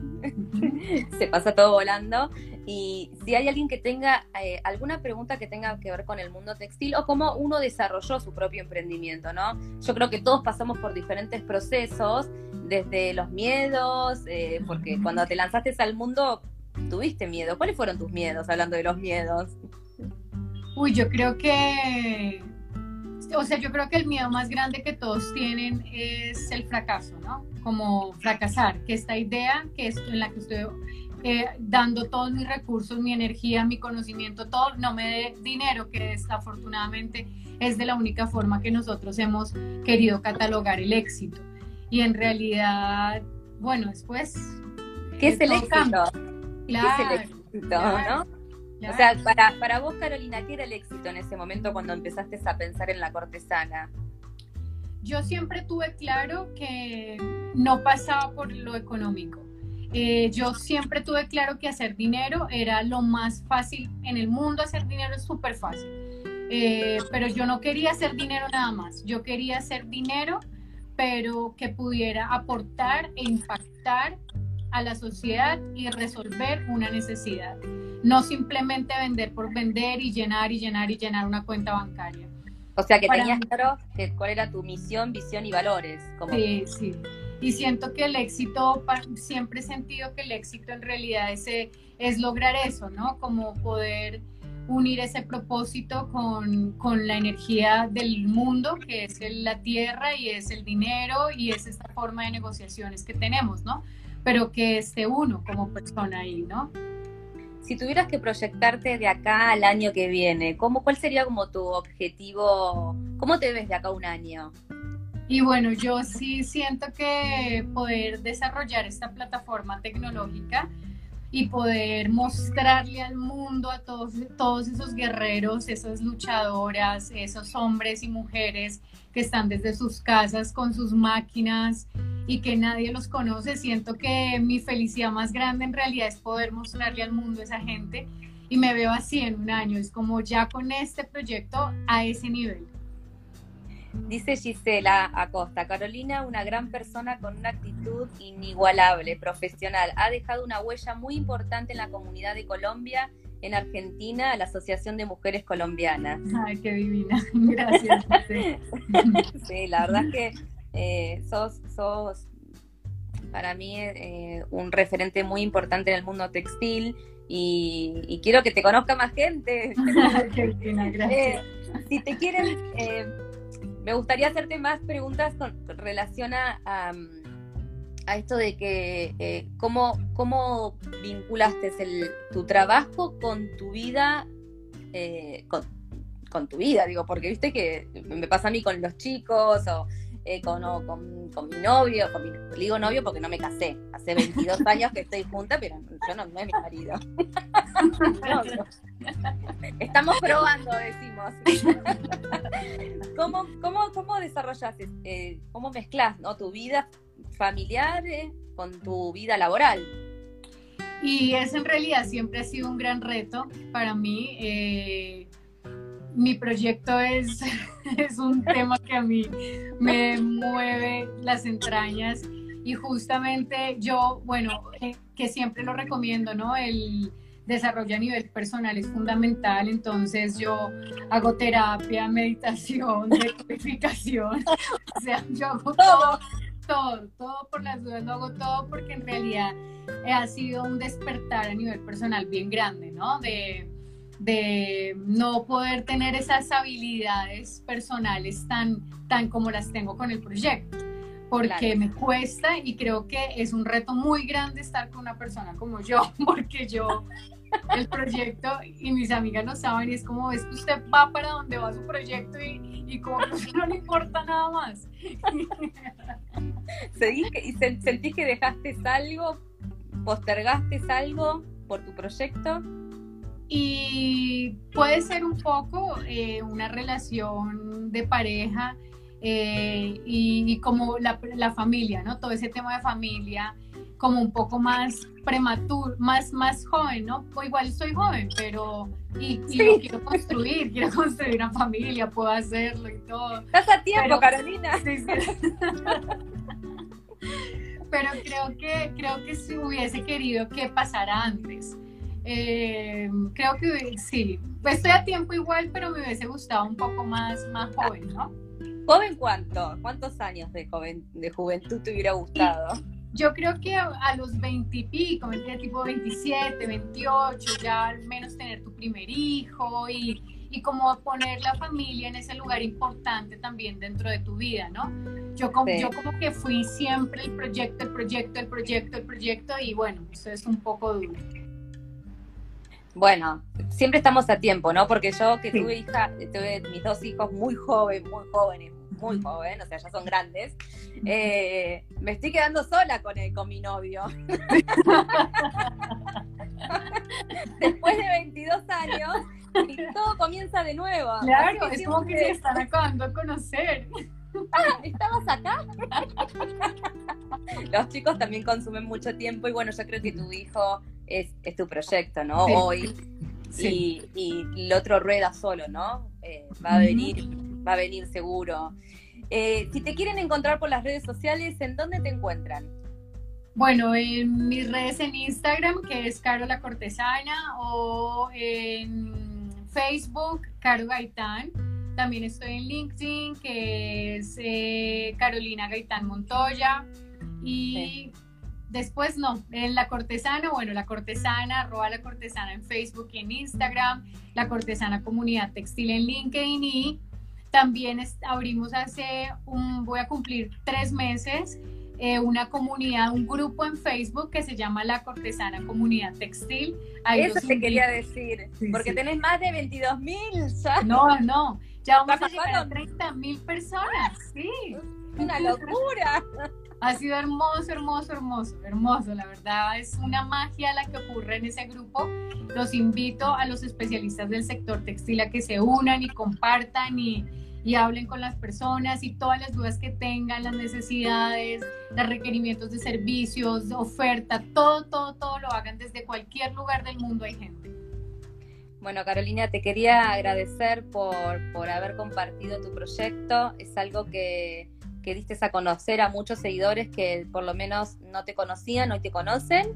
se pasa todo volando. Y si hay alguien que tenga eh, alguna pregunta que tenga que ver con el mundo textil o cómo uno desarrolló su propio emprendimiento, ¿no? Yo creo que todos pasamos por diferentes procesos, desde los miedos, eh, porque cuando te lanzaste al mundo tuviste miedo. ¿Cuáles fueron tus miedos, hablando de los miedos? Uy, yo creo que, o sea, yo creo que el miedo más grande que todos tienen es el fracaso, ¿no? Como fracasar, que esta idea que es en la que estoy eh, dando todos mis recursos, mi energía, mi conocimiento, todo, no me dé dinero, que desafortunadamente es de la única forma que nosotros hemos querido catalogar el éxito. Y en realidad, bueno, después... ¿Qué es el éxito? ¿Qué es el éxito, no? O sea, para, para vos, Carolina, ¿qué era el éxito en ese momento cuando empezaste a pensar en la cortesana? Yo siempre tuve claro que no pasaba por lo económico. Eh, yo siempre tuve claro que hacer dinero era lo más fácil en el mundo, hacer dinero es súper fácil. Eh, pero yo no quería hacer dinero nada más, yo quería hacer dinero, pero que pudiera aportar e impactar a la sociedad y resolver una necesidad no simplemente vender por vender y llenar y llenar y llenar una cuenta bancaria. O sea, que tenías claro cuál era tu misión, visión y valores. Como... Sí, sí. Y siento que el éxito, siempre he sentido que el éxito en realidad es, es lograr eso, ¿no? Como poder unir ese propósito con, con, la energía del mundo, que es la tierra y es el dinero y es esta forma de negociaciones que tenemos, ¿no? Pero que esté uno como persona ahí, ¿no? si tuvieras que proyectarte de acá al año que viene, ¿cómo, ¿cuál sería como tu objetivo? ¿Cómo te ves de acá a un año? Y bueno, yo sí siento que poder desarrollar esta plataforma tecnológica y poder mostrarle al mundo a todos, todos esos guerreros, esas luchadoras, esos hombres y mujeres que están desde sus casas con sus máquinas y que nadie los conoce. Siento que mi felicidad más grande en realidad es poder mostrarle al mundo a esa gente y me veo así en un año. Es como ya con este proyecto a ese nivel. Dice Gisela Acosta, Carolina, una gran persona con una actitud inigualable, profesional. Ha dejado una huella muy importante en la comunidad de Colombia, en Argentina, la Asociación de Mujeres Colombianas. Ay, qué divina. Gracias. sí, la verdad es que eh, sos, sos para mí eh, un referente muy importante en el mundo textil y, quiero que te conozca más gente. Eh, si te quieren, eh, me gustaría hacerte más preguntas con, relación a, a, esto de que cómo, cómo vinculaste el, tu trabajo con tu vida, con, con tu vida, digo, porque viste que me pasa a mí con los chicos o eh, con, con, mi novio, con mi, digo novio porque no me casé, hace 22 años que estoy junta, pero yo no, no es mi marido. Estamos probando, decimos. ¿Cómo, cómo, cómo desarrollas, eh, cómo mezclas ¿no? tu vida familiar eh, con tu vida laboral? Y eso en realidad siempre ha sido un gran reto para mí. Mi proyecto es, es un tema que a mí me mueve las entrañas y justamente yo, bueno, eh, que siempre lo recomiendo, ¿no? El desarrollo a nivel personal es fundamental, entonces yo hago terapia, meditación, decodificación, o sea, yo hago todo, todo, todo por las dudas, lo hago todo porque en realidad ha sido un despertar a nivel personal bien grande, ¿no? De, de no poder tener esas habilidades personales tan, tan como las tengo con el proyecto, porque me cuesta y creo que es un reto muy grande estar con una persona como yo, porque yo el proyecto y mis amigas lo saben y es como es que usted va para donde va su proyecto y, y como que no le importa nada más. ¿Y sentís que dejaste algo, postergaste algo por tu proyecto? Y puede ser un poco eh, una relación de pareja eh, y, como la, la, familia, ¿no? Todo ese tema de familia como un poco más prematuro, más, más joven, ¿no? O igual soy joven, pero y, lo quiero construir, quiero construir una familia, puedo hacerlo y todo. Estás a tiempo, Carolina. pero creo que, creo que si hubiese querido que pasara antes. Eh, creo que sí, pues estoy a tiempo igual, pero me hubiese gustado un poco más, más joven, ¿no? ¿Joven cuánto? ¿Cuántos años de, joven, de juventud te hubiera gustado? yo creo que a, los 20 y pico, tipo 27, 28, ya al menos tener tu primer hijo y, y como poner la familia en ese lugar importante también dentro de tu vida, ¿no? Yo como, yo como que fui siempre el proyecto, el proyecto, el proyecto, el proyecto y bueno, eso es un poco duro. Bueno, siempre estamos a tiempo, ¿no? Porque yo que tuve hija, tuve mis dos hijos muy jóvenes, muy jóvenes, muy jóvenes, o sea, ya son grandes, eh, me estoy quedando sola con, el, con mi novio. Después de 22 años, y todo comienza de nuevo. Claro, es como que están acabando a conocer. Ah, ¿estabas acá? Los chicos también consumen mucho tiempo y bueno, yo creo que tu hijo es, tu proyecto, ¿no? Hoy. Y, el otro rueda solo, ¿no? Eh, va a venir, va a venir seguro. Eh, si te quieren encontrar por las redes sociales, ¿en dónde te encuentran? Bueno, en mis redes en Instagram, que es Caro la Cortesana, o en Facebook, Caro Gaitán. También estoy en LinkedIn, que es eh, Carolina Gaitán Montoya. Y Después no, en La Cortesana, bueno, La Cortesana, arroba La Cortesana en Facebook y en Instagram, La Cortesana Comunidad Textil en LinkedIn y también abrimos hace un, voy a cumplir tres meses, eh, una comunidad, un grupo en Facebook que se llama La Cortesana Comunidad Textil. Eso te quería decir, porque tenés más de 22 mil. No, no, ya vamos a llegar a 30 mil personas, sí. Una locura. Ha sido hermoso, hermoso, hermoso, hermoso. La verdad es una magia la que ocurre en ese grupo. Los invito a los especialistas del sector textil a que se unan y compartan y, y hablen con las personas y todas las dudas que tengan, las necesidades, los requerimientos de servicios, oferta, todo, todo, todo lo hagan desde cualquier lugar del mundo hay gente. Bueno, Carolina, te quería agradecer por, por haber compartido tu proyecto. Es algo que, que diste a conocer a muchos seguidores que por lo menos no te conocían, hoy te conocen.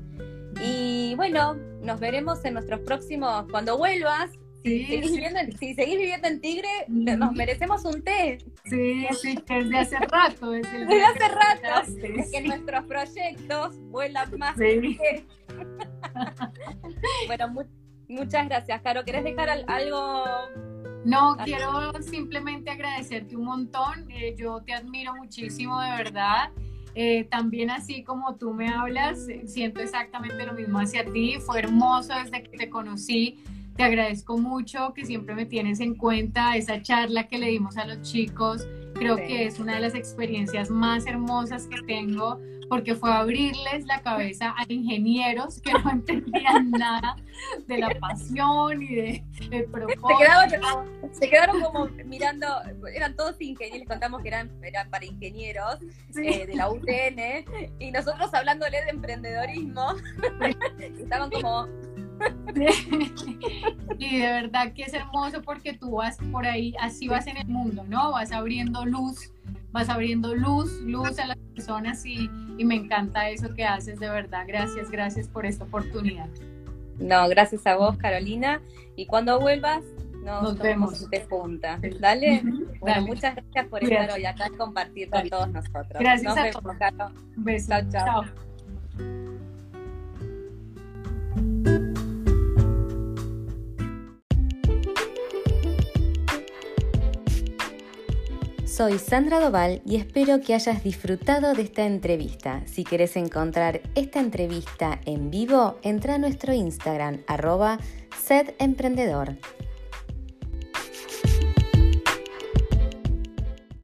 Y bueno, nos veremos en nuestros próximos, cuando vuelvas, si, seguís viviendo en, Tigre, nos merecemos un té. Sí, sí, desde hace rato. Desde, desde hace rato, que nuestros proyectos vuelan más sí. bueno, muchas gracias, Caro. ¿Querés dejar algo? No, quiero simplemente agradecerte un montón. Eh, yo te admiro muchísimo, de verdad. Eh, también así como tú me hablas, eh, siento exactamente lo mismo hacia ti. Fue hermoso desde que te conocí. Te agradezco mucho que siempre me tienes en cuenta esa charla que le dimos a los chicos. Creo que es una de las experiencias más hermosas que tengo porque fue abrirles la cabeza a ingenieros que no entendían nada de la pasión y de, del propósito. Se quedaron, como mirando, eran todos ingenieros, les contamos que eran, eran para ingenieros eh, de la UTN, y nosotros hablándole de emprendedorismo, estaban como... y de verdad que es hermoso porque tú vas por ahí, así vas en el mundo, ¿no? Vas abriendo luz vas abriendo luz, luz a las personas y, me encanta eso que haces, de verdad. Gracias, gracias por esta oportunidad. No, gracias a vos, Carolina. Y cuando vuelvas, nos, vemos de punta. Dale. Bueno, muchas gracias por estar hoy acá y compartir con todos nosotros. Gracias a todos. Un beso. chao. Soy Sandra Doval y espero que hayas disfrutado de esta entrevista. Si quieres encontrar esta entrevista en vivo, entra a nuestro Instagram arroba sedemprendedor.